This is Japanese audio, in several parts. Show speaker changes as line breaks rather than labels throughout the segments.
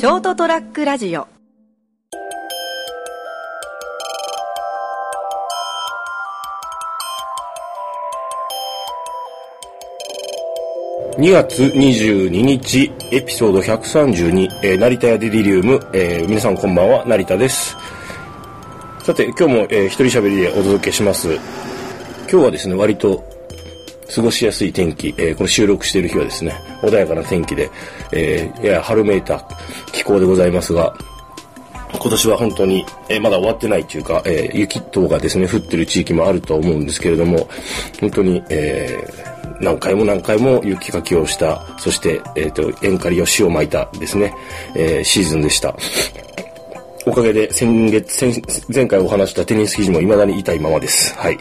ショートトラックラジオ
2月22日、エピソード132、えー成田屋デリリウム、えー皆さんこんばんは、成田です。さて、今日も、えー一人喋りでお届けします。今日はですね、割と、過ごしやすい天気、えーこの収録している日はですね、穏やかな天気で、えーやや春めいた気候でございますが、今年は本当に、えーまだ終わってないというか、えー雪等がですね、降ってる地域もあると思うんですけれども、本当に、えー何回も何回も雪かきをした、そして、えっ、と、塩刈りを塩を巻いたですね、えーシーズンでした。おかげで先月、前回お話したテニス生地も未だに痛いままです。はい。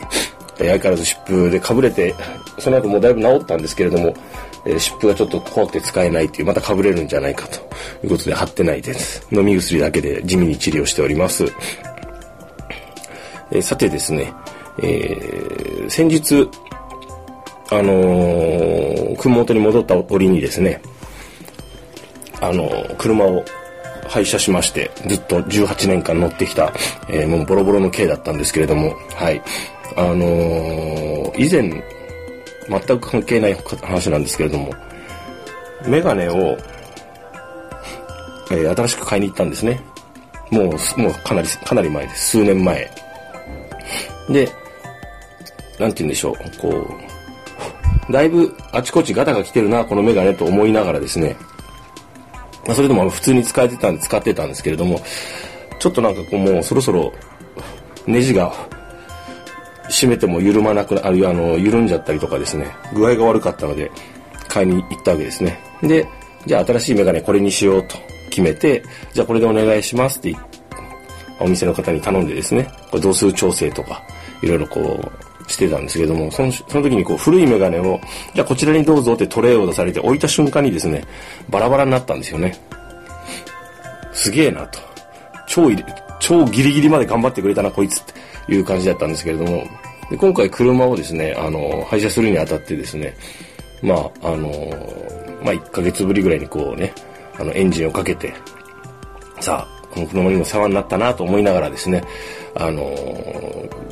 え相変わらず湿布でかぶれて、その後もうだいぶ治ったんですけれども、え湿布がちょっと怖くて使えないっていう、またかぶれるんじゃないかということで貼ってないです。飲み薬だけで地味に治療しております。えさてですね、えー先日、あのー熊本に戻った折にですね、あのー車を廃車しまして、ずっと18年間乗ってきた、えーもうボロボロの軽だったんですけれども、はい。あのー以前、全く関係ない話なんですけれども、メガネを、えー新しく買いに行ったんですね。もう、もうかなり、かなり前です。数年前。で、なんて言うんでしょう、こう、だいぶあちこちガタが来てるな、このメガネと思いながらですね、ま、それでも普通に使えてたんで使ってたんですけれども、ちょっとなんかこうもうそろそろネジが締めても緩まなくな、あるいはあの、緩んじゃったりとかですね、具合が悪かったので、買いに行ったわけですね。で、じゃあ新しいメガネこれにしようと決めて、じゃあこれでお願いしますってお店の方に頼んでですね、これ度数調整とか、いろいろこう、してたんですけども、その、その時にこう、古いメガネを、じゃあこちらにどうぞってトレイを出されて置いた瞬間にですね、バラバラになったんですよね。すげえなと。超、超ギリギリまで頑張ってくれたな、こいつっていう感じだったんですけれども、で今回車をですね、あの、廃車するにあたってですね、まあ、あの、まあ、1ヶ月ぶりぐらいにこうね、あの、エンジンをかけて、さあ、この車にも世話になったなと思いながらですね、あの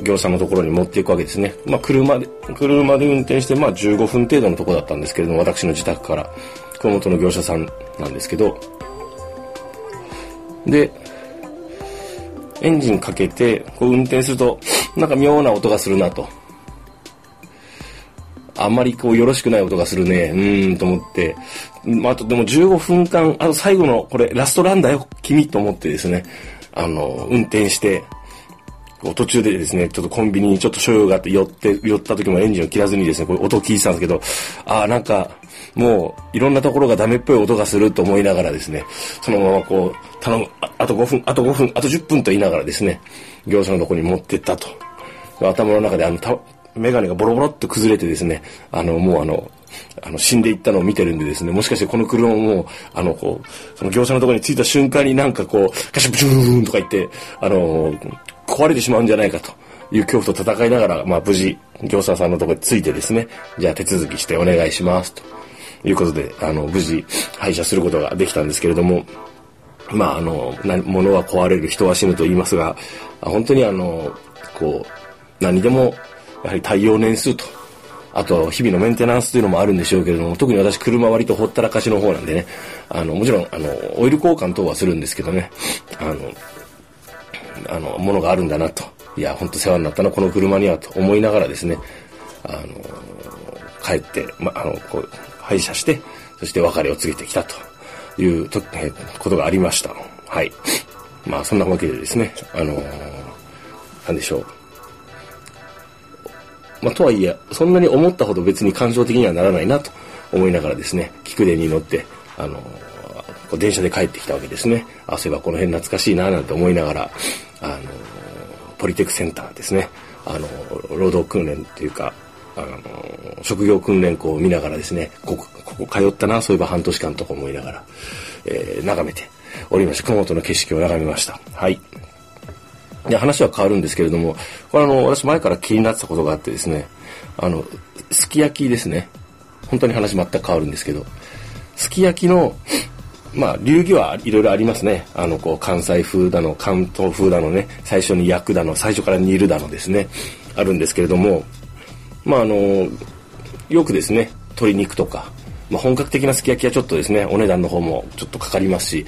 業者のところに持っていくわけですね。まあ、車で、車で運転して、まあ、15分程度のとこだったんですけれども、私の自宅から、熊本の業者さんなんですけど、で、エンジンかけて、こう運転すると、なんか妙な音がするなと。あんまりこうよろしくない音がするね。うーんと思って。まあ、あとでも15分間、あと最後のこれラストランだよ、君と思ってですね。あの、運転して、途中でですね、ちょっとコンビニにちょっと所用があって寄って、寄った時もエンジンを切らずにですね、これ音を聞いてたんですけど、ああ、なんか、もう、いろんなところがダメっぽい音がすると思いながらですね、そのままこう、頼む、あと5分、あと5分、あと10分と言いながらですね、業者のとこに持ってったと。頭の中であの、たメガネがボロボロっと崩れてですね、あの、もうあの、あの、死んでいったのを見てるんでですね、もしかしてこの車ももう、あの、こう、その業者のとこに着いた瞬間になんかこう、カシャブチューンとか言って、あの、壊れてしまうんじゃないかという恐怖と戦いながら、まあ無事、業者さんのとこに着いてですね、じゃあ手続きしてお願いします、ということで、あの、無事、廃車することができたんですけれども、まあ、あの、物は壊れる、人は死ぬと言いますが、本当にあの、こう、何でも、やはり耐用年数と、あと、日々のメンテナンスというのもあるんでしょうけれども、特に私、車割とほったらかしの方なんでね、あの、もちろん、あの、オイル交換等はするんですけどね、あの、あの、ものがあるんだなと。いや、本当世話になったな、この車には、と思いながらですね、あの、帰って、ま、あの、こう、廃車して、そして別れを告げてきたというと、えーことがありました。はい。まあ、そんなわけでですね、あのなんでしょう。まあ、とはいえ、そんなに思ったほど別に感情的にはならないなと思いながらですね、菊伝に乗って、あのこう電車で帰ってきたわけですね。あ、そういえばこの辺懐かしいななんて思いながら、あのポリテクセンターですね、あの労働訓練というか、あの職業訓練校を見ながらですね、ここ、ここ通ったな、そういえば半年間とか思いながら、えー眺めておりました。熊本の景色を眺めました。はい。で、話は変わるんですけれども、これあの、私前から気になってたことがあってですね、あの、すき焼きですね。本当に話全く変わるんですけど、すき焼きの、まあ、流儀はいろいろありますね。あの、こう、関西風だの、関東風だのね、最初に焼くだの、最初から煮るだのですね、あるんですけれども、まあ、あの、よくですね、鶏肉とか、まあ、本格的なすき焼きはちょっとですね、お値段の方もちょっとかかりますし、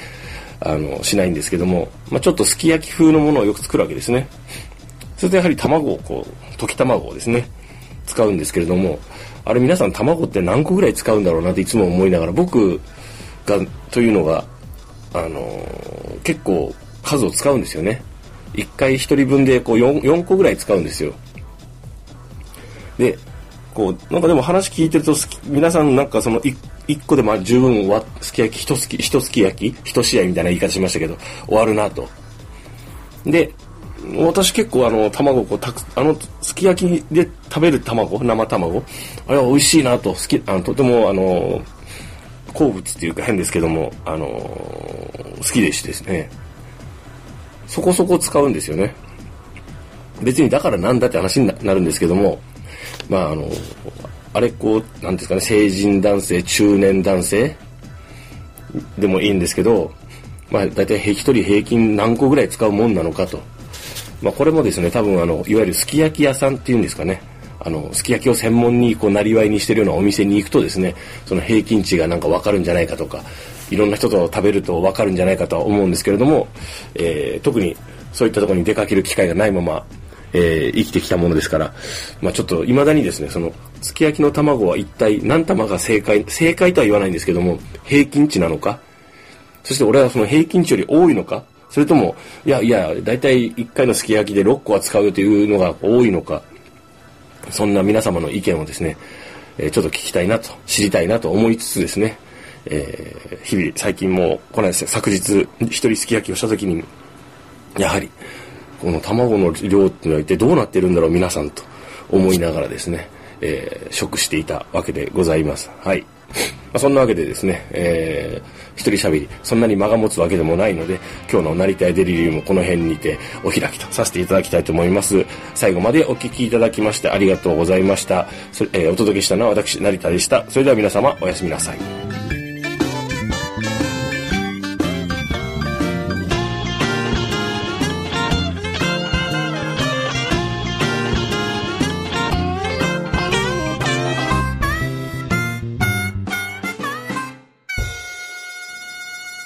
あの、しないんですけども、まあ、ちょっとすき焼き風のものをよく作るわけですね。それとやはり卵をこう、溶き卵をですね、使うんですけれども、あれ皆さん卵って何個ぐらい使うんだろうなっていつも思いながら、僕が、というのが、あの、結構数を使うんですよね。1回1人分でこう 4, 4個ぐらい使うんですよ。で、こう、なんかでも話聞いてると、皆さんなんかその 1, 個でまあ十分わ、すき焼き、1すき、1すき焼き、1試合みたいな言い方しましたけど、終わるなと。で、私結構あの卵こうたくあのすき焼きで食べる卵生卵あれは美味しいなと好きあのとてもあの好物っていうか変ですけどもあの好きでしてですねそこそこ使うんですよね別にだからなんだって話になるんですけどもまああのあれこうなんですかね成人男性中年男性でもいいんですけどまあ大体一人平均何個ぐらい使うもんなのかと。まあ、これもですね、多分あの、いわゆるすき焼き屋さんっていうんですかね、あの、すき焼きを専門にこう、なりわいにしてるようなお店に行くとですね、その平均値がなんかわかるんじゃないかとか、いろんな人と食べるとわかるんじゃないかとは思うんですけれども、えー、特にそういったところに出かける機会がないまま、えー、生きてきたものですから、まあ、ちょっと未だにですね、その、すき焼きの卵は一体何玉が正解、正解とは言わないんですけども、平均値なのか、そして俺はその平均値より多いのか、それとも、いやいや、だいたい1回のすき焼きで6個は使うというのが多いのか、そんな皆様の意見をですね、えー、ちょっと聞きたいなと、知りたいなと思いつつですね、えー、日々、最近も、この間昨日、一人すき焼きをした時に、やはり、この卵の量っていうのは一体どうなってるんだろう、皆さんと思いながらですね、えー、食していたわけでございます。はい。まあ、そんなわけでですね、えー、一人喋り、そんなに間が持つわけでもないので、今日の成田屋デリリウムこの辺にてお開きとさせていただきたいと思います。最後までお聞きいただきましてありがとうございました。それえー、お届けしたのは私、成田でした。それでは皆様、おやすみなさい。